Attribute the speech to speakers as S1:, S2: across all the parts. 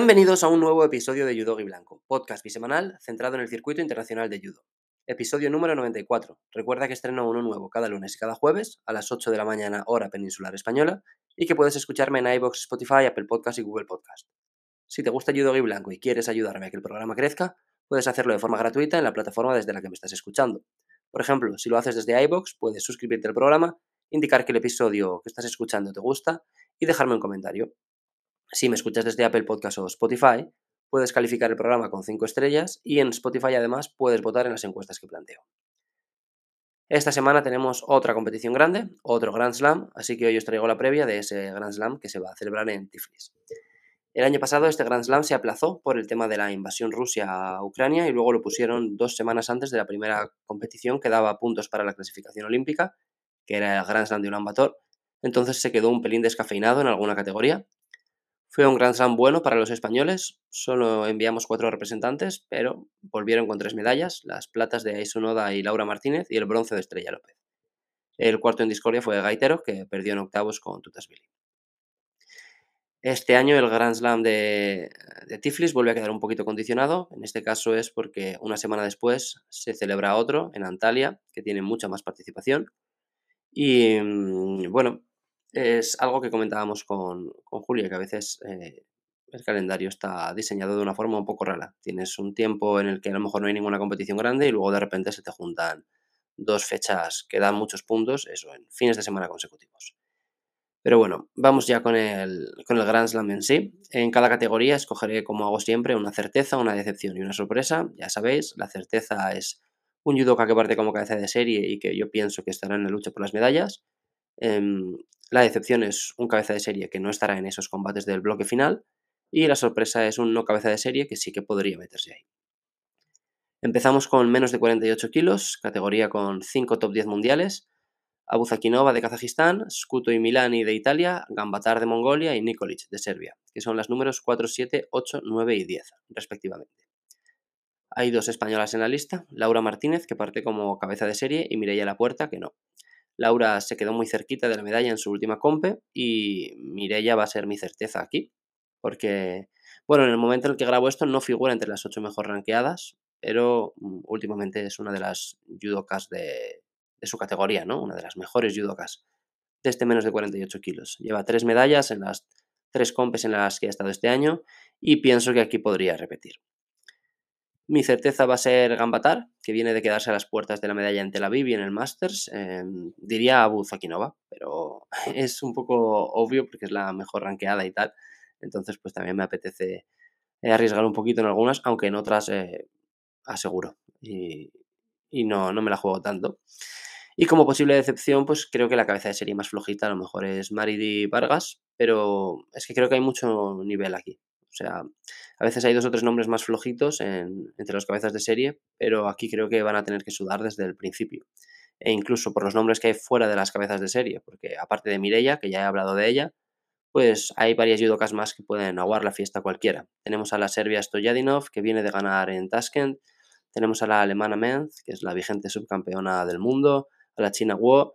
S1: Bienvenidos a un nuevo episodio de Judo y Blanco, podcast bisemanal centrado en el circuito internacional de judo. Episodio número 94. Recuerda que estreno uno nuevo cada lunes y cada jueves a las 8 de la mañana hora peninsular española y que puedes escucharme en iBox, Spotify, Apple Podcast y Google Podcast. Si te gusta Judo y Blanco y quieres ayudarme a que el programa crezca, puedes hacerlo de forma gratuita en la plataforma desde la que me estás escuchando. Por ejemplo, si lo haces desde iBox, puedes suscribirte al programa, indicar que el episodio que estás escuchando te gusta y dejarme un comentario. Si me escuchas desde Apple Podcast o Spotify, puedes calificar el programa con 5 estrellas y en Spotify además puedes votar en las encuestas que planteo. Esta semana tenemos otra competición grande, otro Grand Slam, así que hoy os traigo la previa de ese Grand Slam que se va a celebrar en Tiflis. El año pasado este Grand Slam se aplazó por el tema de la invasión Rusia a Ucrania y luego lo pusieron dos semanas antes de la primera competición que daba puntos para la clasificación olímpica, que era el Grand Slam de Ulan Bator. Entonces se quedó un pelín descafeinado en alguna categoría fue un Grand Slam bueno para los españoles, solo enviamos cuatro representantes, pero volvieron con tres medallas, las platas de Aisonoda y Laura Martínez y el bronce de Estrella López. El cuarto en discordia fue Gaitero, que perdió en octavos con Tutasvili. Este año el Grand Slam de, de, Tiflis vuelve a quedar un poquito condicionado. En este caso es porque una semana después se celebra otro en Antalya, que tiene mucha más participación. Y mm, bueno, es algo que comentábamos con, con Julia, que a veces eh, el calendario está diseñado de una forma un poco rara. Tienes un tiempo en el que a lo mejor no hay ninguna competición grande y luego de repente se te juntan dos fechas que dan muchos puntos, eso, en fines de semana consecutivos. Pero bueno, vamos ya con el, con el Grand Slam en sí. En cada categoría escogeré, como hago siempre, una certeza, una decepción y una sorpresa. Ya sabéis, la certeza es un judoka que parte como cabeza de serie y que yo pienso que estará en la lucha por las medallas. Em, la decepción es un cabeza de serie que no estará en esos combates del bloque final. Y la sorpresa es un no cabeza de serie que sí que podría meterse ahí. Empezamos con menos de 48 kilos, categoría con 5 top 10 mundiales. Abu Zakinova de Kazajistán, Skuto y Milani de Italia, Gambatar de Mongolia y Nikolic de Serbia, que son las números 4, 7, 8, 9 y 10, respectivamente. Hay dos españolas en la lista, Laura Martínez, que parte como cabeza de serie, y Mireia La Puerta, que no. Laura se quedó muy cerquita de la medalla en su última compe y Mireia va a ser mi certeza aquí, porque, bueno, en el momento en el que grabo esto no figura entre las ocho mejor ranqueadas, pero mm, últimamente es una de las judokas de, de su categoría, ¿no? Una de las mejores judokas de este menos de 48 kilos. Lleva tres medallas en las tres compes en las que ha estado este año y pienso que aquí podría repetir. Mi certeza va a ser Gambatar, que viene de quedarse a las puertas de la medalla en Tel Aviv y en el Masters. Em, diría Abu Zakinova, pero es un poco obvio porque es la mejor ranqueada y tal. Entonces, pues también me apetece arriesgar un poquito en algunas, aunque en otras eh, aseguro. Y, no, no me la juego tanto. Y como posible decepción, pues creo que la cabeza de serie más flojita a lo mejor es Maridi Vargas, pero es que creo que hay mucho nivel aquí. O sea, a veces hay dos o tres nombres más flojitos entre los cabezas de serie, pero aquí creo que van a tener que sudar desde el principio. E incluso por los nombres que hay fuera de las cabezas de serie, porque aparte de Mireia, que ya he hablado de ella, pues hay varias judocas más que pueden aguar la fiesta cualquiera. Tenemos a la serbia Stojadinov, que viene de ganar en Tashkent. Tenemos a la alemana Menz, que es la vigente subcampeona del mundo. A la china Wu,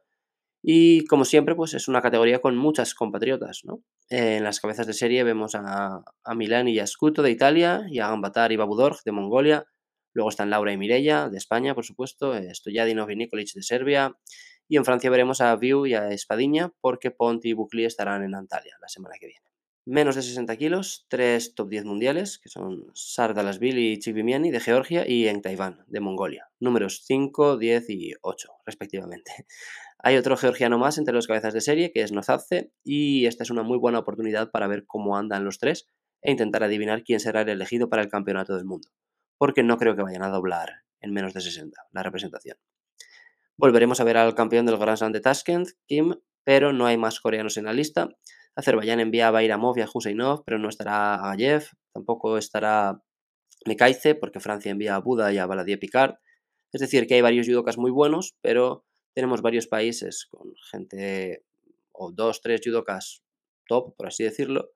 S1: y como siempre, pues es una categoría con muchas compatriotas, ¿no? en las cabezas de serie vemos a, a y a Scuto de Italia, y a Gambatar y Babudorj de Mongolia. Luego están Laura y Mireia de España, por supuesto, Stojadinov y Nikolic de Serbia. Y en Francia veremos a Viu y a Espadiña, porque Ponti y Bukli estarán en Antalya la semana que viene. Menos de 60 kilos, tres top 10 mundiales, que son Sardalasvili y Chivimiani de Georgia y en Taiván de Mongolia. Números 5, 10 y 8, respectivamente. Hay otro georgiano más entre los cabezas de serie, que es Nozadze, y esta es una muy buena oportunidad para ver cómo andan los tres e intentar adivinar quién será el elegido para el campeonato del mundo, porque no creo que vayan a doblar en menos de 60 la representación. Volveremos a ver al campeón del Grand Slam de Tashkent, Kim, pero no hay más coreanos en la lista. Azerbaiyán envía a Bairamov y a Huseinov, pero no estará Agayev, tampoco estará Mekaize, porque Francia envía a Buda y a Baladier Picard. Es decir, que hay varios judokas muy buenos, pero tenemos varios países con gente, o dos, tres judokas top, por así decirlo,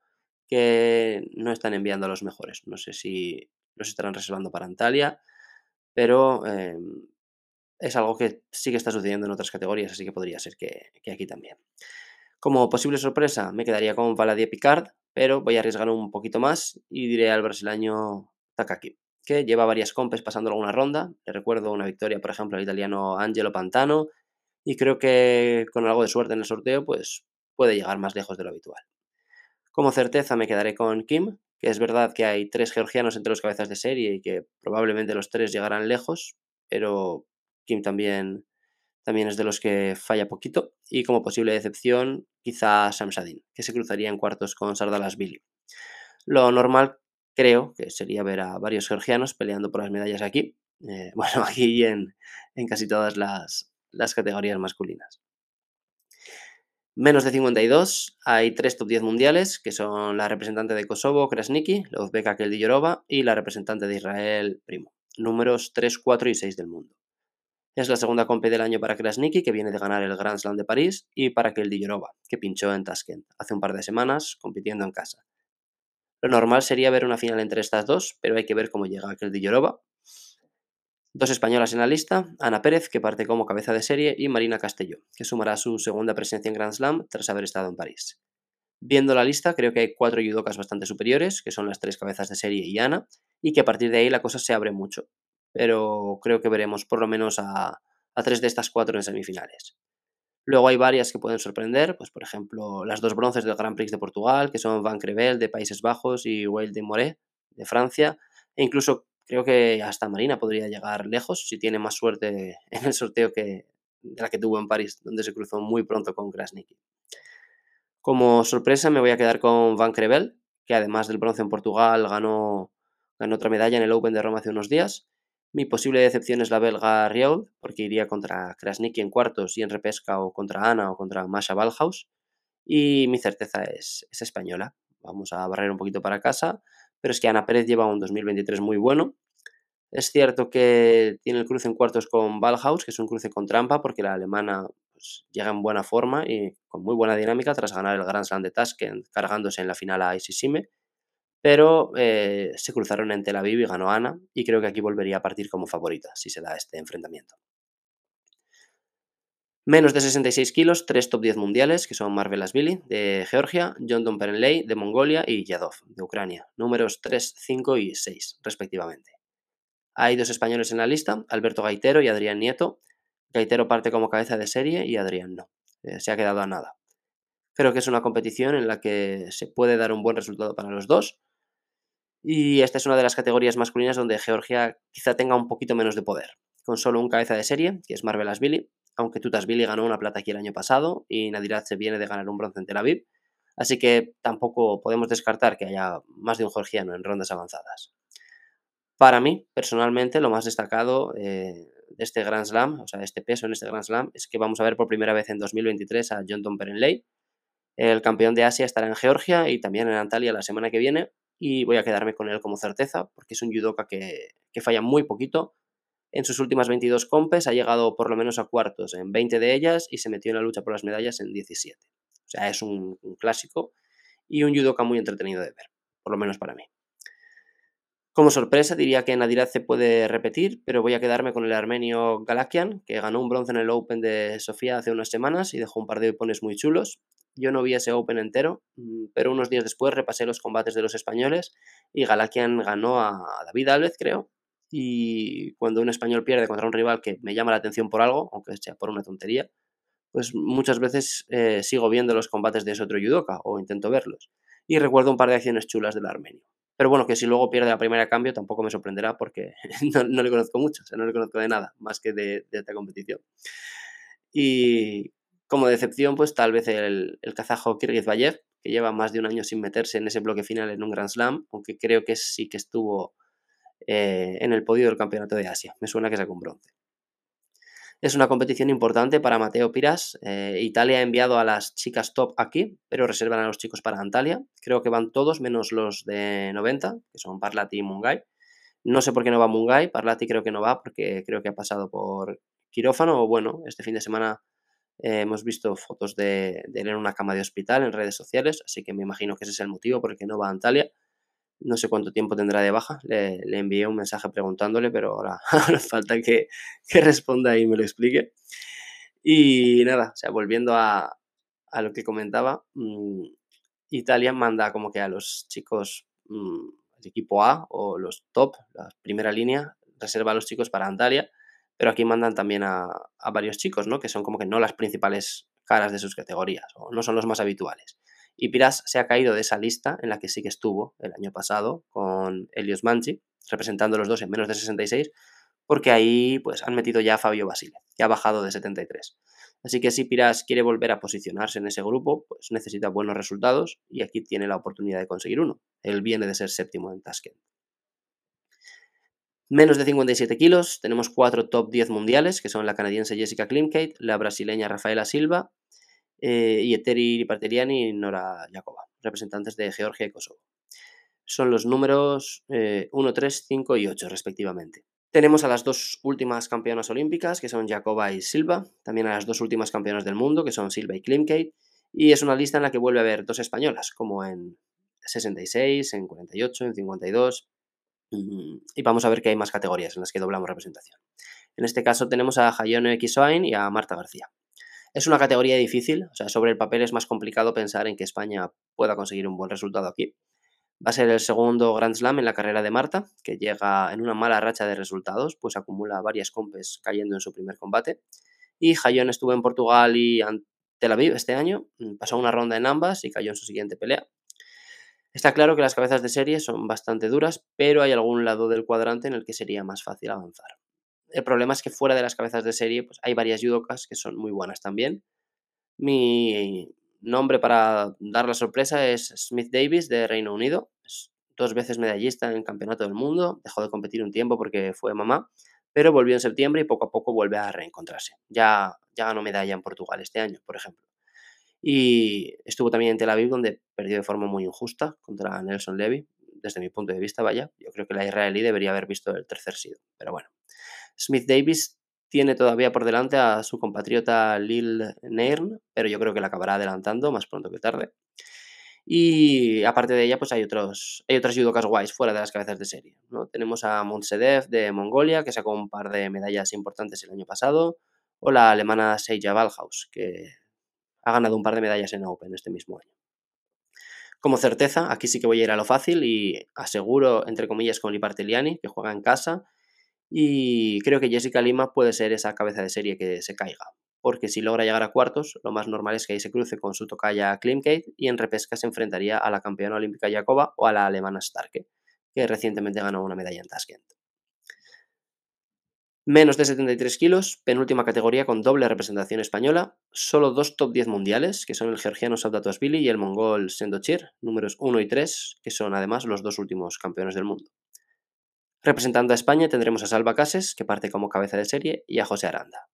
S1: que no están enviando a los mejores. No sé si los estarán reservando para Antalya, pero em, es algo que sí que está sucediendo en otras categorías, así que podría ser que, aquí también. Como posible sorpresa, me quedaría con Valadier Picard, pero voy a arriesgar un poquito más y diré al brasileño Takaki, que lleva varias compes pasando alguna ronda. Le recuerdo una victoria, por ejemplo, al italiano Angelo Pantano, y creo que con algo de suerte en el sorteo, pues puede llegar más lejos de lo habitual. Como certeza me quedaré con Kim, que es verdad que hay tres georgianos entre los cabezas de serie y que probablemente los tres llegarán lejos, pero Kim también, también es de los que falla poquito. Y como posible decepción, quizá Samsadin, que se cruzaría en cuartos con Sardalas Billy. Lo normal creo que sería ver a varios georgianos peleando por las medallas aquí, eh, bueno, aquí en, en casi todas las, las categorías masculinas. Menos de 52, hay tres top 10 mundiales, que son la representante de Kosovo, Krasniki, la uzbeka Keldi y la representante de Israel, Primo. Números 3, 4 y 6 del mundo. Es la segunda compe del año para Krasniki, que viene de ganar el Grand Slam de París, y para Keldi que pinchó en Tashkent hace un par de semanas, compitiendo en casa. Lo normal sería ver una final entre estas dos, pero hay que ver cómo llega Keldi Dos españolas en la lista, Ana Pérez, que parte como cabeza de serie, y Marina Castelló, que sumará su segunda presencia en Grand Slam tras haber estado en París. Viendo la lista, creo que hay cuatro judocas bastante superiores, que son las tres cabezas de serie y Ana, y que a partir de ahí la cosa se abre mucho. Pero creo que veremos por lo menos a, tres de estas cuatro en semifinales. Luego hay varias que pueden sorprender, pues por ejemplo las dos bronces del Grand Prix de Portugal, que son Van Crevel de Países Bajos y Weil de Moret de Francia, e incluso Creo que hasta Marina podría llegar lejos si tiene más suerte en el sorteo que de la que tuvo en París, donde se cruzó muy pronto con Krasniki. Como sorpresa me voy a quedar con Van Crevel, que además del bronce en Portugal ganó, ganó otra medalla en el Open de Roma hace unos días. Mi posible decepción es la belga Rioud, porque iría contra Krasniki en cuartos y en repesca o contra Ana o contra Masha Balhaus. Y mi certeza es, es española. Vamos a barrer un poquito para casa pero es que Ana Pérez lleva un 2023 muy bueno. Es cierto que tiene el cruce en cuartos con Ballhaus, que es un cruce con trampa, porque la alemana pues, llega en buena forma y con muy buena dinámica tras ganar el Grand Slam de Tashkent, cargándose en la final a Isisime. Pero eh, se cruzaron en Tel Aviv y ganó Ana, y creo que aquí volvería a partir como favorita si se da este enfrentamiento. Menos de 66 kilos, tres top 10 mundiales, que son Billy de Georgia, John Don Perenley de Mongolia y Yadov de Ucrania, números 3, 5 y 6 respectivamente. Hay dos españoles en la lista, Alberto Gaitero y Adrián Nieto. Gaitero parte como cabeza de serie y Adrián no, eh, se ha quedado a nada. Creo que es una competición en la que se puede dar un buen resultado para los dos. Y esta es una de las categorías masculinas donde Georgia quizá tenga un poquito menos de poder, con solo un cabeza de serie, que es Billy aunque Tutasvili ganó una plata aquí el año pasado y Nadirat se viene de ganar un bronce en Tel Aviv, así que tampoco podemos descartar que haya más de un georgiano en rondas avanzadas. Para mí, personalmente, lo más destacado eh, de este Grand Slam, o sea, de este peso en este Grand Slam, es que vamos a ver por primera vez en 2023 a John Perenley. El campeón de Asia estará en Georgia y también en Antalya la semana que viene y voy a quedarme con él como certeza porque es un judoka que falla muy poquito, en sus últimas 22 compes ha llegado por lo menos a cuartos en 20 de ellas y se metió en la lucha por las medallas en 17. O sea, es un, clásico y un judoka muy entretenido de ver, por lo menos para mí. Como sorpresa diría que Nadirat se puede repetir, pero voy a quedarme con el armenio Galakian, que ganó un bronce en el Open de Sofía hace unas semanas y dejó un par de opones muy chulos. Yo no vi ese Open entero, mm, pero unos días después repasé los combates de los españoles y Galakian ganó a David Alves, creo, y cuando un español pierde contra un rival que me llama la atención por algo, aunque sea por una tontería, pues muchas veces eh, sigo viendo los combates de ese otro judoka o intento verlos. Y recuerdo un par de acciones chulas del armenio. Pero bueno, que si luego pierde la primera cambio tampoco me sorprenderá porque no, le conozco mucho, o sea, no le conozco de nada más que de, esta competición. Y como decepción, pues tal vez el, el kazajo Kirgizbayev, que lleva más de un año sin meterse en ese bloque final en un Grand Slam, aunque creo que sí que estuvo eh, en el podio del Campeonato de Asia. Me suena que sacó un bronce. Es una competición importante para Mateo Piras. Eh, Italia ha enviado a las chicas top aquí, pero reservan a los chicos para Antalya. Creo que van todos menos los de 90, que son Parlati y Mungai. No sé por qué no va Mungai. Parlati creo que no va porque creo que ha pasado por quirófano. O bueno, este fin de semana eh, hemos visto fotos de, él en una cama de hospital en redes sociales, así que me imagino que ese es el motivo por el que no va a Antalya no sé cuánto tiempo tendrá de baja. Le, envié un mensaje preguntándole, pero ahora, falta que, responda y me lo explique. Y nada, o sea, volviendo a, lo que comentaba, mm, Italia manda como que a los chicos mm, de equipo A o los top, la primera línea, reserva a los chicos para Antalya, pero aquí mandan también a, a varios chicos, ¿no? Que son como que no las principales caras de sus categorías o no son los más habituales. Y Piras se ha caído de esa lista en la que sí que estuvo el año pasado con Elios Manchi, representando los dos en menos de 66, porque ahí pues han metido ya a Fabio Basile, que ha bajado de 73. Así que si Piras quiere volver a posicionarse en ese grupo, pues necesita buenos resultados y aquí tiene la oportunidad de conseguir uno. Él viene de ser séptimo en Tashkent. Menos de 57 kilos, tenemos cuatro top 10 mundiales, que son la canadiense Jessica Klimkate, la brasileña Rafaela Silva eh, y Eteri Parteriani y Nora Jakova, representantes de Georgia y Kosovo. Son los números 1, 3, 5 y 8 respectivamente. Tenemos a las dos últimas campeonas olímpicas, que son Jakova y Silva, también a las dos últimas campeonas del mundo, que son Silva y Klimkate, y es una lista en la que vuelve a haber dos españolas, como en 66, en 48, en 52, y vamos a ver que hay más categorías en las que doblamos representación. En este caso tenemos a Hayone Kisoain y a Marta García. Es una categoría difícil, o sea, sobre el papel es más complicado pensar en que España pueda conseguir un buen resultado aquí. Va a ser el segundo Grand Slam en la carrera de Marta, que llega en una mala racha de resultados, pues acumula varias compes cayendo en su primer combate. Y Jayón estuvo en Portugal y Tel Aviv este año, mm, pasó una ronda en ambas y cayó en su siguiente pelea. Está claro que las cabezas de serie son bastante duras, pero hay algún lado del cuadrante en el que sería más fácil avanzar. El problema es que fuera de las cabezas de serie pues hay varias judokas que son muy buenas también. Mi nombre para dar la sorpresa es Smith Davis de Reino Unido. Es dos veces medallista en el Campeonato del Mundo. Dejó de competir un tiempo porque fue mamá, pero volvió en septiembre y poco a poco vuelve a reencontrarse. Ya, ya ganó medalla en Portugal este año, por ejemplo. Y estuvo también en Tel Aviv, donde perdió de forma muy injusta contra Nelson Levy. Desde mi punto de vista, vaya, yo creo que la israelí debería haber visto el tercer sido. Pero bueno, Smith Davis tiene todavía por delante a su compatriota Lil Nairn, pero yo creo que la acabará adelantando más pronto que tarde. Y aparte de ella, pues hay, otros, hay otras judokas guays fuera de las cabezas de serie. ¿no? Tenemos a Montsedev de Mongolia, que sacó un par de medallas importantes el año pasado, o la alemana Seija Valhaus, que ha ganado un par de medallas en Open este mismo año. Como certeza, aquí sí que voy a ir a lo fácil y aseguro, entre comillas, con Liparteliani, que juega en casa, y creo que Jessica Lima puede ser esa cabeza de serie que se caiga, porque si logra llegar a cuartos, lo más normal es que ahí se cruce con su tocaya Klimkate y en repesca se enfrentaría a la campeona olímpica Jakova o a la alemana Starke, que recientemente ganó una medalla en Tashkent. Menos de 73 kilos, penúltima categoría con doble representación española, solo dos top 10 mundiales, que son el georgiano Savdatovsvili y el mongol Sendochir, números 1 y 3, que son además los dos últimos campeones del mundo. Representando a España tendremos a Salva Cases, que parte como cabeza de serie, y a José Aranda.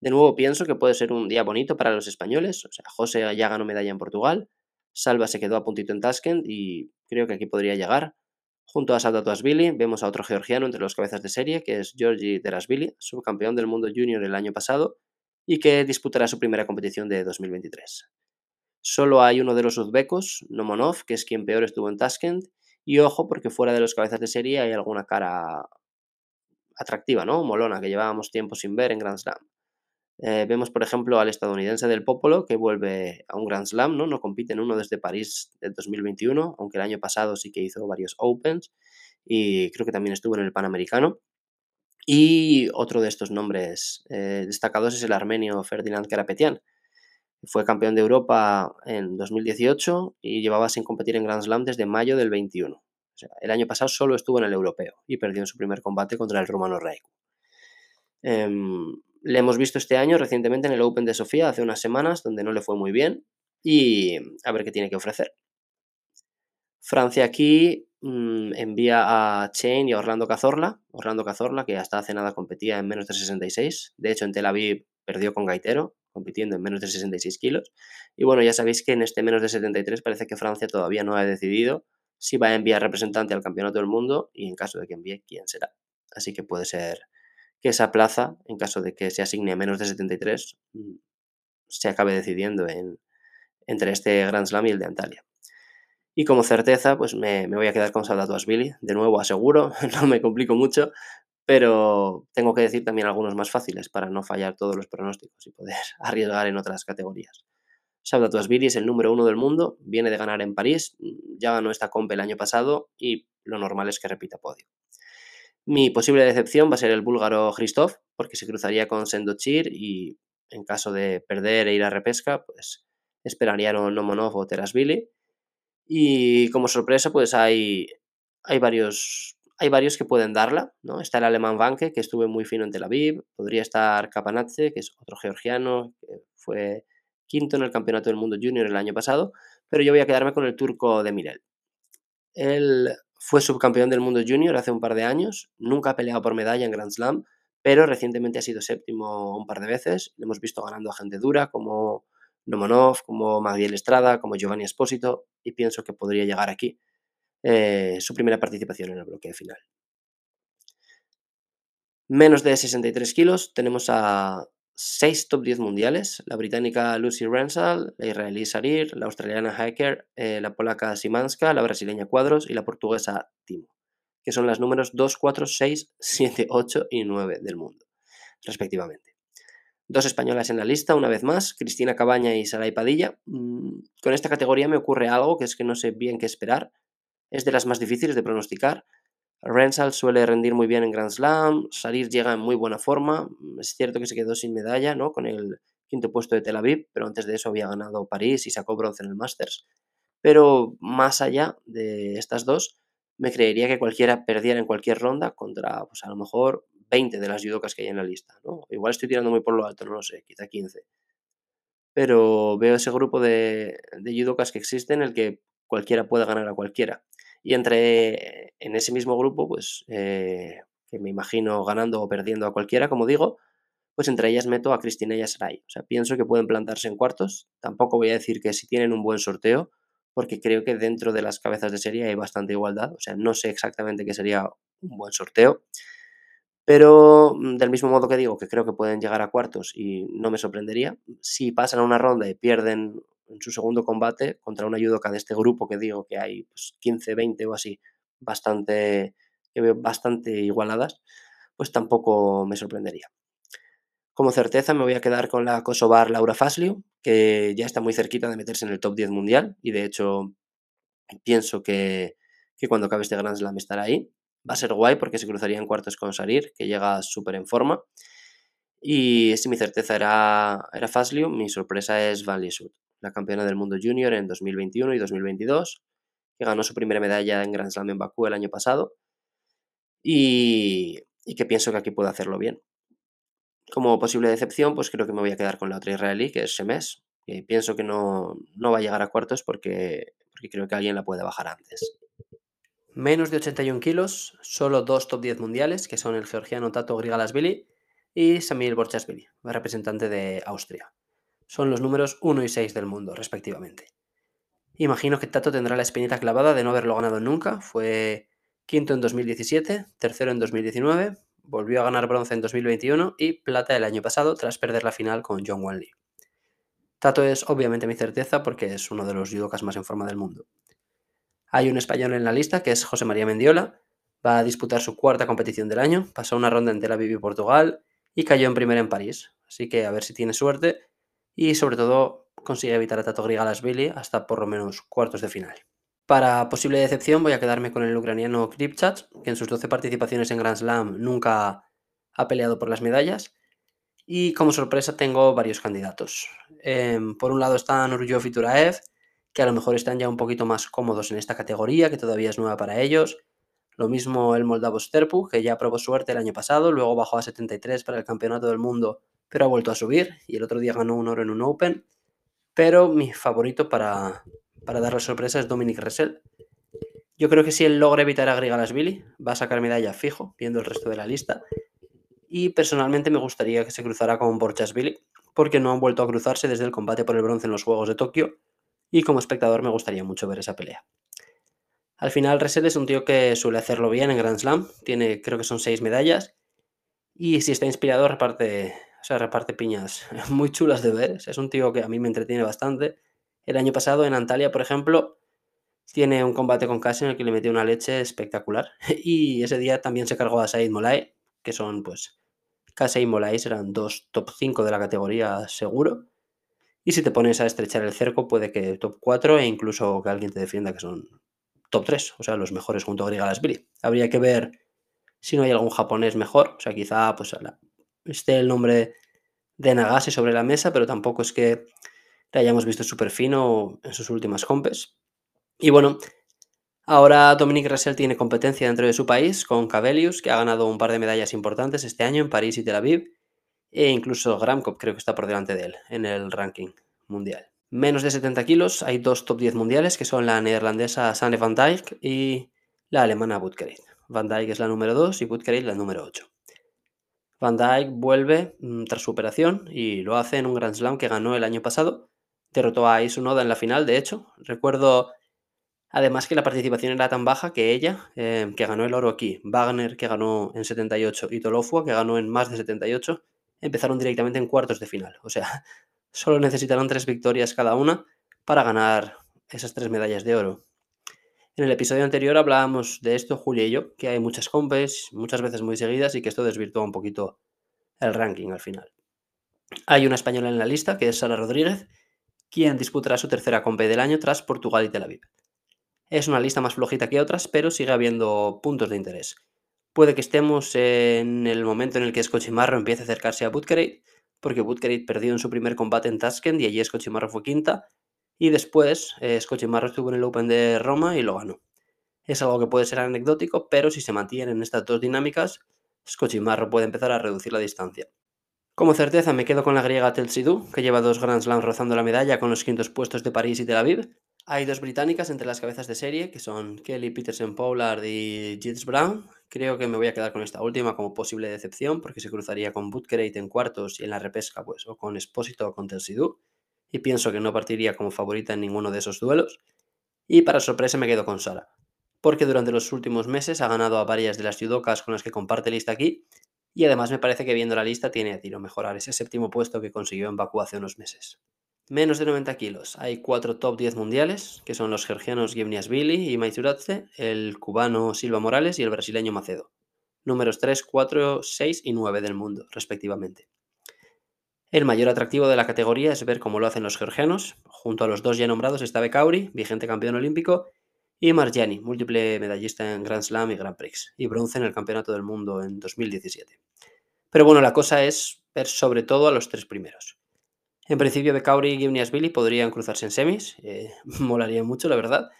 S1: De nuevo pienso que puede ser un día bonito para los españoles, o sea, José ya ganó medalla en Portugal, Salva se quedó a puntito en Tashkent y creo que aquí podría llegar, Junto a Sadatoasvili vemos a otro georgiano entre los cabezas de serie, que es Georgi Derasvili, subcampeón del mundo junior el año pasado y que disputará su primera competición de 2023. Solo hay uno de los uzbecos, Nomonov, que es quien peor estuvo en Tashkent, y ojo porque fuera de los cabezas de serie hay alguna cara atractiva, ¿no? Molona, que llevábamos tiempo sin ver en Grand Slam. Eh, vemos, por ejemplo, al estadounidense del Popolo que vuelve a un Grand Slam, ¿no? No compite en uno desde París del 2021, aunque el año pasado sí que hizo varios Opens y creo que también estuvo en el Panamericano. Y otro de estos nombres eh, destacados es el armenio Ferdinand Karapetian. Fue campeón de Europa en 2018 y llevaba sin competir en Grand Slam desde mayo del 21. O sea, el año pasado solo estuvo en el europeo y perdió en su primer combate contra el rumano Raiku. Em, le hemos visto este año recientemente en el Open de Sofía hace unas semanas, donde no le fue muy bien, y a ver qué tiene que ofrecer. Francia aquí mm, envía a Chain y a Orlando Cazorla. Orlando Cazorla, que hasta hace nada competía en menos de 66. De hecho, en Tel Aviv perdió con Gaitero, compitiendo en menos de 66 kilos. Y bueno, ya sabéis que en este menos de 73 parece que Francia todavía no ha decidido si va a enviar representante al Campeonato del Mundo y en caso de que envíe, quién será. Así que puede ser que esa plaza, en caso de que se asigne menos de 73, mm, se acabe decidiendo en, entre este Grand Slam y el de Antalya. Y como certeza, pues me, voy a quedar con Asvili. De nuevo, aseguro, no me complico mucho, pero tengo que decir también algunos más fáciles para no fallar todos los pronósticos y poder arriesgar en otras categorías. Sauda es el número uno del mundo, viene de ganar en París, ya ganó esta comp el año pasado y lo normal es que repita podio. Mi posible decepción va a ser el búlgaro Christoph, porque se cruzaría con Sendochir y en caso de perder e ir a repesca, pues esperaría Nomonov o Terasvili. Y como sorpresa, pues hay, hay, varios, hay varios que pueden darla, ¿no? Está el alemán Vanke, que estuve muy fino en Tel Aviv, podría estar Kapanatze, que es otro georgiano, que fue quinto en el Campeonato del Mundo Junior el año pasado, pero yo voy a quedarme con el turco de Mirel. Él fue subcampeón del mundo junior hace un par de años, nunca ha peleado por medalla en Grand Slam, pero recientemente ha sido séptimo un par de veces. Le hemos visto ganando a gente dura como Nomonov, como Magdiel Estrada, como Giovanni Espósito, y pienso que podría llegar aquí eh, su primera participación en el bloque final. Menos de 63 kilos, tenemos a seis top 10 mundiales, la británica Lucy Rensal, la israelí Sarir, la australiana Hiker, eh, la polaca Simanska, la brasileña Cuadros y la portuguesa Timo, que son las números 2, 4, 6, 7, 8 y 9 del mundo, respectivamente. Dos españolas en la lista, una vez más, Cristina Cabaña y Saray Padilla. Mm, con esta categoría me ocurre algo que es que no sé bien qué esperar. Es de las más difíciles de pronosticar, Rensal suele rendir muy bien en Grand Slam, Salir llega en muy buena forma, es cierto que se quedó sin medalla, ¿no? Con el quinto puesto de Tel Aviv, pero antes de eso había ganado París y sacó bronce en el Masters. Pero más allá de estas dos, me creería que cualquiera perdiera en cualquier ronda contra, pues a lo mejor 20 de las judocas que hay en la lista, ¿no? Igual estoy tirando muy por lo alto, no lo sé, quizá 15. Pero veo ese grupo de, de judocas que existen en el que cualquiera puede ganar a cualquiera. Y entre en ese mismo grupo, pues eh, que me imagino ganando o perdiendo a cualquiera, como digo, pues entre ellas meto a Cristina y a Sarai. O sea, pienso que pueden plantarse en cuartos. Tampoco voy a decir que si tienen un buen sorteo, porque creo que dentro de las cabezas de serie hay bastante igualdad. O sea, no sé exactamente qué sería un buen sorteo. Pero mm, del mismo modo que digo que creo que pueden llegar a cuartos y no me sorprendería, si pasan a una ronda y pierden en su segundo combate contra una judoka de este grupo que digo que hay pues, 15, 20 o así, bastante, que veo bastante igualadas, pues tampoco me sorprendería. Como certeza me voy a quedar con la Kosovar Laura Fasliu, que ya está muy cerquita de meterse en el top 10 mundial y de hecho pienso que, que cuando acabe este Grand Slam estará ahí. Va a ser guay porque se cruzaría en cuartos con Sarir, que llega súper en forma. Y si mi certeza era, era Fasliu, mi sorpresa es Van Liesut la campeona del mundo junior en 2021 y 2022, que ganó su primera medalla en Grand Slam en Bakú el año pasado y, que pienso que aquí puede hacerlo bien. Como posible decepción, pues creo que me voy a quedar con la otra israelí, que es Semes, que pienso que no, va a llegar a cuartos porque, porque creo que alguien la puede bajar antes. Menos de 81 kilos, solo dos top 10 mundiales, que son el georgiano Tato Grigalasvili y Samir Borchasvili, representante de Austria son los números 1 y 6 del mundo, respectivamente. Imagino que Tato tendrá la espinita clavada de no haberlo ganado nunca. Fue quinto en 2017, tercero en 2019, volvió a ganar bronce en 2021 y plata el año pasado tras perder la final con John Wanley. Tato es obviamente mi certeza porque es uno de los judocas más en forma del mundo. Hay un español en la lista que es José María Mendiola. Va a disputar su cuarta competición del año, pasó una ronda en Tel y Portugal y cayó en primera en París. Así que a ver si tiene suerte y sobre todo consigue evitar a Tato Grigalasvili hasta por lo menos cuartos de final. Para posible decepción voy a quedarme con el ucraniano Kripchats, que en sus 12 participaciones en Grand Slam nunca ha peleado por las medallas. Y como sorpresa tengo varios candidatos. Em, por un lado están Uryov y Turaev, que a lo mejor están ya un poquito más cómodos en esta categoría, que todavía es nueva para ellos. Lo mismo el moldavo Sterpu, que ya probó suerte el año pasado, luego bajó a 73 para el Campeonato del Mundo pero ha vuelto a subir y el otro día ganó un oro en un Open. Pero mi favorito para, para dar la sorpresa es Dominic Ressel. Yo creo que si él logra evitar a Grigalasvili, va a sacar medalla fijo, viendo el resto de la lista. Y personalmente me gustaría que se cruzara con Borchasvili, porque no han vuelto a cruzarse desde el combate por el bronce en los Juegos de Tokio, y como espectador me gustaría mucho ver esa pelea. Al final, Ressel es un tío que suele hacerlo bien en Grand Slam, tiene creo que son seis medallas, y si está inspirado reparte o sea, reparte piñas muy chulas de ver. Es un tío que a mí me entretiene bastante. El año pasado en Antalya, por ejemplo, tiene un combate con Casey en el que le metió una leche espectacular. Y ese día también se cargó a Said Molay, que son pues Casey y Molay serán dos top 5 de la categoría seguro. Y si te pones a estrechar el cerco, puede que top 4 e incluso que alguien te defienda que son top 3, o sea, los mejores junto a Grigalasvili. Habría que ver si no hay algún japonés mejor, o sea, quizá pues esté el nombre de Nagase sobre la mesa, pero tampoco es que le hayamos visto súper fino en sus últimas compes. Y bueno, ahora Dominic Russell tiene competencia dentro de su país con Cabelius, que ha ganado un par de medallas importantes este año en París y Tel Aviv, e incluso Gramkop creo que está por delante de él en el ranking mundial. Menos de 70 kilos, hay dos top 10 mundiales que son la neerlandesa Sanne van Dijk y la alemana Butkerit. Van Dijk es la número 2 y Butkerit la número 8. Van Dijk vuelve mm, tras su operación y lo hace en un Grand Slam que ganó el año pasado. Derrotó a Isunoda en la final, de hecho. Recuerdo además que la participación era tan baja que ella, eh, que ganó el oro aquí, Wagner, que ganó en 78, y Tolofua, que ganó en más de 78, empezaron directamente en cuartos de final. O sea, solo necesitaron tres victorias cada una para ganar esas tres medallas de oro. En el episodio anterior hablábamos de esto, Julia y yo, que hay muchas compes, muchas veces muy seguidas, y que esto desvirtúa un poquito el ranking al final. Hay una española en la lista, que es Sara Rodríguez, quien disputará su tercera compe del año tras Portugal y Tel Aviv. Es una lista más flojita que otras, pero sigue habiendo puntos de interés. Puede que estemos en el momento en el que Escochimarro empiece a acercarse a Butkerit, porque Butkerit perdió en su primer combate en Tashkent y allí Escochimarro fue quinta, y después eh, estuvo en el Open de Roma y lo ganó. Es algo que puede ser anecdótico, pero si se mantienen estas dos dinámicas, Scotchimarro puede empezar a reducir la distancia. Como certeza me quedo con la griega Telsidou, que lleva dos Grand Slams rozando la medalla con los quintos puestos de París y Tel Aviv, hay dos británicas entre las cabezas de serie, que son Kelly Peterson Pollard y Jits Brown. Creo que me voy a quedar con esta última como posible decepción, porque se cruzaría con Butkerate en cuartos y en la repesca, pues, o con Espósito o con Telsidou. Y pienso que no partiría como favorita en ninguno de esos duelos. Y para sorpresa me quedo con Sara, porque durante los últimos meses ha ganado a varias de las judokas con las que comparte lista aquí. Y además me parece que viendo la lista tiene a tiro mejorar ese séptimo puesto que consiguió en Bakú hace unos meses menos de 90 kilos. Hay cuatro top 10 mundiales, que son los georgianos Billy y Maituratze, el cubano Silva Morales y el brasileño Macedo. Números 3, 4, 6 y 9 del mundo, respectivamente. El mayor atractivo de la categoría es ver cómo lo hacen los georgianos. Junto a los dos ya nombrados está Bekauri, vigente campeón olímpico, y Margiani, múltiple medallista en Grand Slam y Grand Prix, y bronce en el Campeonato del Mundo en 2017. Pero bueno, la cosa es ver sobre todo a los tres primeros. En principio, Becauri y Billy podrían cruzarse en semis. Eh, molaría mucho, la verdad.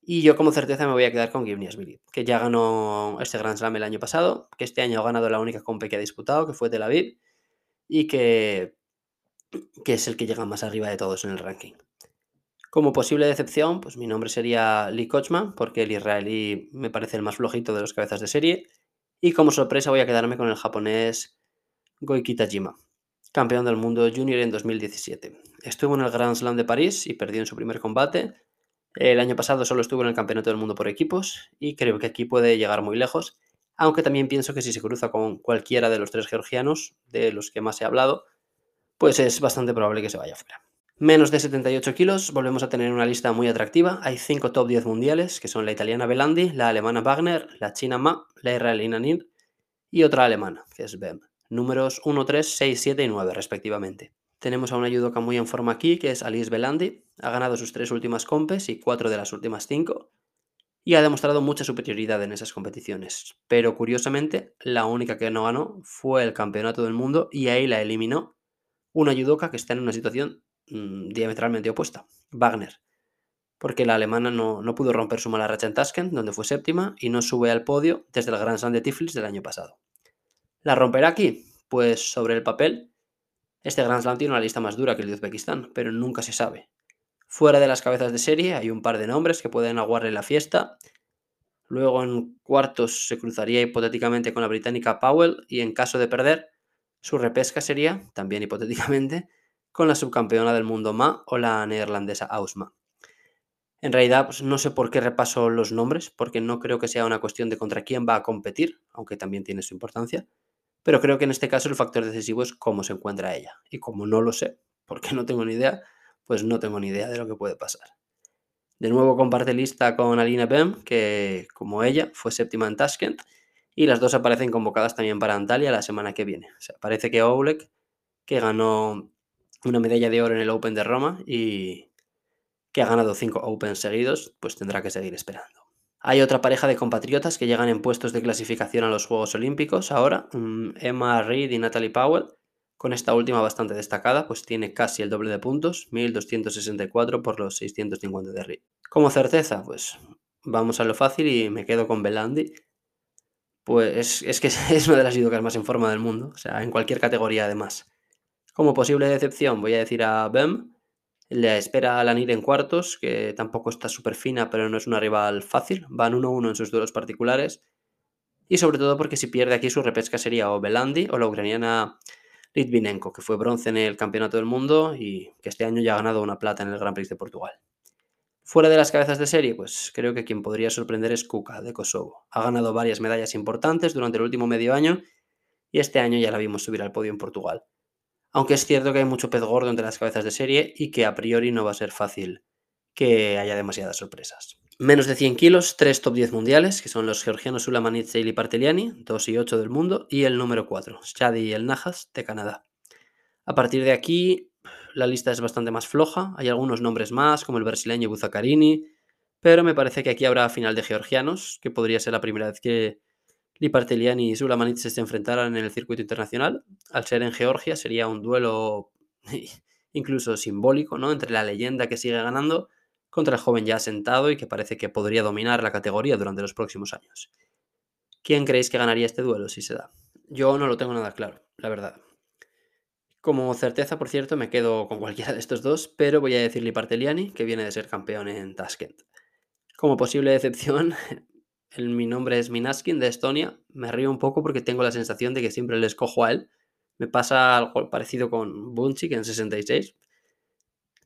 S1: Y yo como certeza me voy a quedar con Billy, que ya ganó este Grand Slam el año pasado, que este año ha ganado la única compe que ha disputado, que fue Tel Aviv, y que, que es el que llega más arriba de todos en el ranking. Como posible decepción, pues mi nombre sería Lee Kochman, porque el israelí me parece el más flojito de los cabezas de serie. Y como sorpresa voy a quedarme con el japonés Goikita Jima, campeón del mundo junior en 2017. Estuvo en el Grand Slam de París y perdió en su primer combate. El año pasado solo estuvo en el Campeonato del Mundo por equipos y creo que aquí puede llegar muy lejos, aunque también pienso que si se cruza con cualquiera de los tres georgianos, de los que más he hablado, pues es bastante probable que se vaya fuera. Menos de 78 kilos, volvemos a tener una lista muy atractiva. Hay 5 top 10 mundiales, que son la italiana Belandi, la alemana Wagner, la china Ma, la israelina Nir y otra alemana, que es Bem números 1, 3, 6, 7 y 9 respectivamente. Tenemos a una judoka muy en forma aquí, que es Alice Belandi. Ha ganado sus tres últimas compes y cuatro de las últimas cinco. Y ha demostrado mucha superioridad en esas competiciones. Pero curiosamente, la única que no ganó fue el Campeonato del Mundo y ahí la eliminó una judoka que está en una situación mm, diametralmente opuesta, Wagner. Porque la alemana no, no, pudo romper su mala racha en Tashkent, donde fue séptima, y no sube al podio desde el Grand Slam de Tiflis del año pasado. ¿La romperá aquí? Pues sobre el papel, este Grand Slam tiene una lista más dura que el de Uzbekistán, pero nunca se sabe. Fuera de las cabezas de serie hay un par de nombres que pueden aguarle la fiesta. Luego en cuartos se cruzaría hipotéticamente con la británica Powell y en caso de perder, su repesca sería, también hipotéticamente, con la subcampeona del mundo Ma o la neerlandesa Ausma. En realidad, pues no sé por qué repaso los nombres, porque no creo que sea una cuestión de contra quién va a competir, aunque también tiene su importancia. Pero creo que en este caso el factor decisivo es cómo se encuentra ella. Y como no lo sé, porque no tengo ni idea, pues no tengo ni idea de lo que puede pasar. De nuevo comparte lista con Alina Bem, que como ella fue séptima en Tashkent, y las dos aparecen convocadas también para Antalya la semana que viene. Parece que Oleg, que ganó una medalla de oro en el Open de Roma y que ha ganado cinco Open seguidos, pues tendrá que seguir esperando. Hay otra pareja de compatriotas que llegan en puestos de clasificación a los Juegos Olímpicos ahora, mm, Emma Reed y Natalie Powell, con esta última bastante destacada, pues tiene casi el doble de puntos, 1264 por los 650 de Reed. Como certeza, pues vamos a lo fácil y me quedo con Belandi. Pues es, que es una de las judokas más en forma del mundo, o sea, en cualquier categoría además. Como posible decepción, voy a decir a Bem. Le espera a Lanir en cuartos, que tampoco está súper fina, pero no es una rival fácil. Van 1-1 en sus duelos particulares. Y sobre todo porque si pierde aquí su repesca sería o Belandi o la ucraniana Litvinenko, que fue bronce en el Campeonato del Mundo y que este año ya ha ganado una plata en el Gran Prix de Portugal. Fuera de las cabezas de serie, pues creo que quien podría sorprender es Kuka, de Kosovo. Ha ganado varias medallas importantes durante el último medio año y este año ya la vimos subir al podio en Portugal. Aunque es cierto que hay mucho pez gordo entre las cabezas de serie y que a priori no va a ser fácil que haya demasiadas sorpresas. Menos de 100 kilos, tres top 10 mundiales, que son los georgianos Sulamanidze y Liparteliani, 2 y 8 del mundo, y el número 4, Shadi y el Najas, de Canadá. A partir de aquí, la lista es bastante más floja, hay algunos nombres más, como el brasileño Buzacarini, pero me parece que aquí habrá final de georgianos, que podría ser la primera vez que Liparteliani y Sulamanidze se enfrentaran en el circuito internacional. Al ser en Georgia, sería un duelo incluso simbólico, ¿no? Entre la leyenda que sigue ganando contra el joven ya sentado y que parece que podría dominar la categoría durante los próximos años. ¿Quién creéis que ganaría este duelo si se da? Yo no lo tengo nada claro, la verdad. Como certeza, por cierto, me quedo con cualquiera de estos dos, pero voy a decirle Parteliani, que viene de ser campeón en Tashkent. Como posible decepción, el, mi nombre es Minaskin de Estonia. Me río un poco porque tengo la sensación de que siempre le escojo a él. Me pasa algo parecido con Bunchik en 66.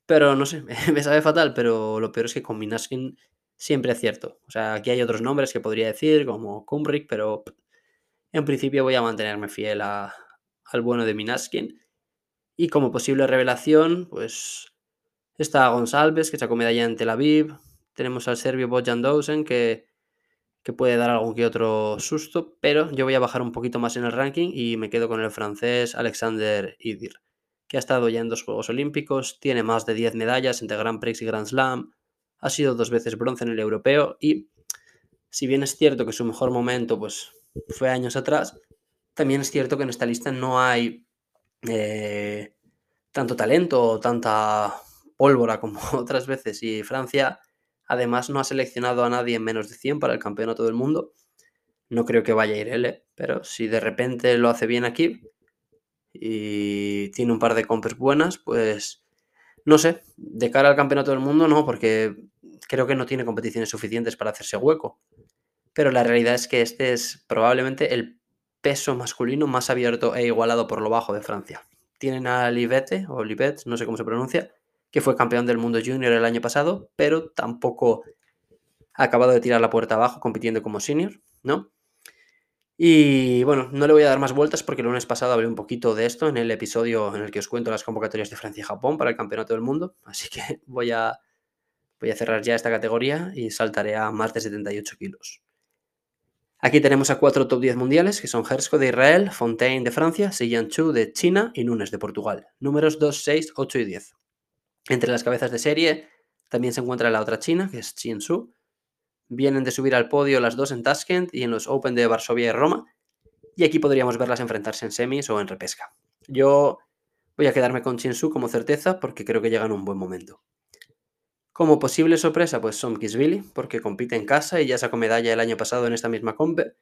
S1: Pero no sé, me sabe fatal, pero lo peor es que con Minaskin siempre acierto. O sea, aquí hay otros nombres que podría decir, como Kumbrick, pero en principio voy a mantenerme fiel al bueno de Minaskin. Y como posible revelación, pues está González, que sacó medalla en Tel Aviv. Tenemos al serbio Bojan Dosen, que, que puede dar algún que otro susto, pero yo voy a bajar un poquito más en el ranking y me quedo con el francés Alexander Idir que ha estado ya en dos Juegos Olímpicos, tiene más de 10 medallas entre Grand Prix y Grand Slam, ha sido dos veces bronce en el europeo y si bien es cierto que su mejor momento pues, fue años atrás, también es cierto que en esta lista no hay eh, tanto talento o tanta pólvora como otras veces y Francia además no ha seleccionado a nadie en menos de 100 para el campeonato del mundo. No creo que vaya a ir él, pero si de repente lo hace bien aquí, y tiene un par de compras buenas, pues no sé, de cara al campeonato del mundo no, porque creo que no tiene competiciones suficientes para hacerse hueco. Pero la realidad es que este es probablemente el peso masculino más abierto e igualado por lo bajo de Francia. Tienen a Livette, o Livet, no sé cómo se pronuncia, que fue campeón del mundo junior el año pasado, pero tampoco ha acabado de tirar la puerta abajo compitiendo como senior, ¿no? Y bueno, no le voy a dar más vueltas porque el lunes pasado hablé un poquito de esto en el episodio en el que os cuento las convocatorias de Francia y Japón para el Campeonato del Mundo. Así que voy a, voy a cerrar ya esta categoría y saltaré a más de 78 kilos. Aquí tenemos a cuatro top 10 mundiales, que son Hersko de Israel, Fontaine de Francia, Siyan Chu de China y Nunes de Portugal. Números 2, 6, 8 y 10. Entre las cabezas de serie también se encuentra la otra china, que es Chin Su, Vienen de subir al podio las dos en Tashkent y en los Open de Varsovia y Roma. Y aquí podríamos verlas enfrentarse en semis o en repesca. Yo voy a quedarme con Chinsu como certeza porque creo que llega en un buen momento. Como posible sorpresa, pues Som Kisvili, porque compite en casa y ya sacó medalla el año pasado en esta misma compe.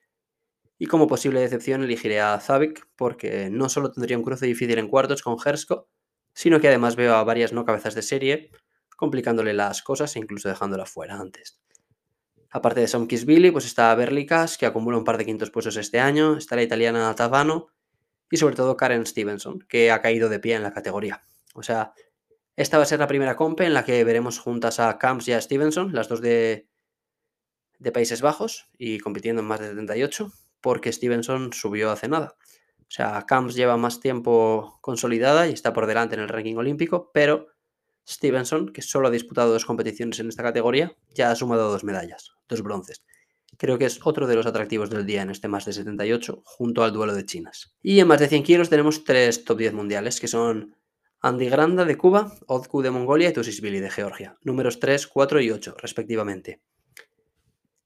S1: Y como posible decepción elegiré a Zavik, porque no solo tendría un cruce difícil en cuartos con Hersko, sino que además veo a varias no cabezas de serie, complicándole las cosas e incluso dejándola fuera antes. Aparte de Somkisvili, pues está Berlicas, que acumula un par de quintos puestos este año, está la italiana Tavano y sobre todo Karen Stevenson, que ha caído de pie en la categoría. O sea, esta va a ser la primera compe en la que veremos juntas a Camps y a Stevenson, las dos de, de Países Bajos, y compitiendo en más de 78, porque Stevenson subió hace nada. O sea, Camps lleva más tiempo consolidada y está por delante en el ranking olímpico, pero Stevenson, que solo ha disputado dos competiciones en esta categoría, ya ha sumado dos medallas, dos bronces. Creo que es otro de los atractivos del día en este más de 78, junto al duelo de chinas. Y en más de 100 kilos tenemos tres top 10 mundiales, que son Andy Granda de Cuba, Odku de Mongolia y Tusisvili de Georgia, números 3, 4 y 8, respectivamente.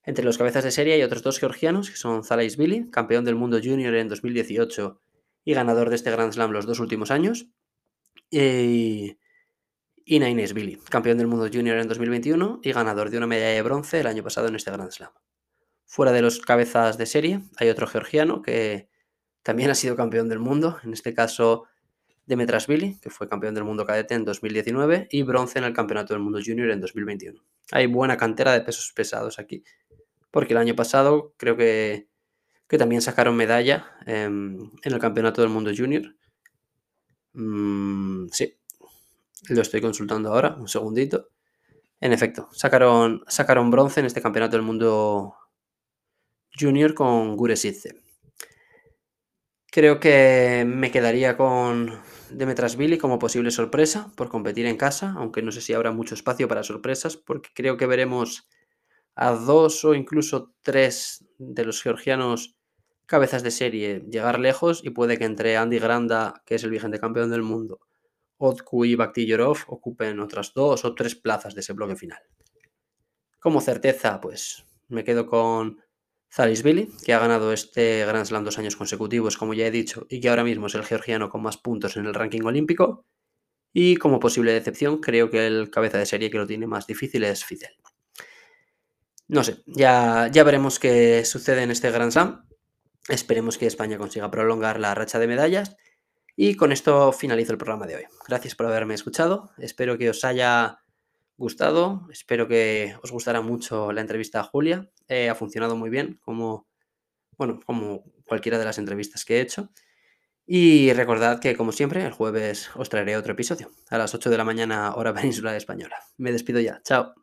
S1: Entre los cabezas de serie hay otros dos georgianos, que son Billy, campeón del mundo junior en 2018 y ganador de este Grand Slam los dos últimos años, y, y Billy, campeón del mundo junior en 2021 y ganador de una medalla de bronce el año pasado en este Grand Slam. Fuera de los cabezas de serie, hay otro georgiano que también ha sido campeón del mundo, en este caso Demetrasvili, que fue campeón del mundo cadete en 2019 y bronce en el Campeonato del Mundo Junior en 2021. Hay buena cantera de pesos pesados aquí, porque el año pasado creo que, también sacaron medalla em, en el Campeonato del Mundo Junior. Mm, sí, lo estoy consultando ahora, un segundito. En efecto, sacaron, sacaron bronce en este Campeonato del Mundo Junior con Guresitze. Creo que me quedaría con Demetrasvili como posible sorpresa por competir en casa, aunque no sé si habrá mucho espacio para sorpresas, porque creo que veremos a dos o incluso tres de los georgianos cabezas de serie llegar lejos y puede que entre Andy Granda, que es el vigente campeón del mundo, Otku y Bakhtiyorov ocupen otras dos o tres plazas de ese bloque final. Como certeza, pues me quedo con Billy, que ha ganado este Grand Slam dos años consecutivos, como ya he dicho, y que ahora mismo es el georgiano con más puntos en el ranking olímpico. Y como posible decepción, creo que el cabeza de serie que lo tiene más difícil es Fidel. No sé, ya, ya veremos qué sucede en este Grand Slam. Esperemos que España consiga prolongar la racha de medallas. Y con esto finalizo el programa de hoy. Gracias por haberme escuchado. Espero que os haya gustado. Espero que os gustará mucho la entrevista a Julia. Eh, ha funcionado muy bien, como, bueno, como cualquiera de las entrevistas que he hecho. Y recordad que, como siempre, el jueves os traeré otro episodio a las 8 de la mañana, hora península española. Me despido ya. Chao.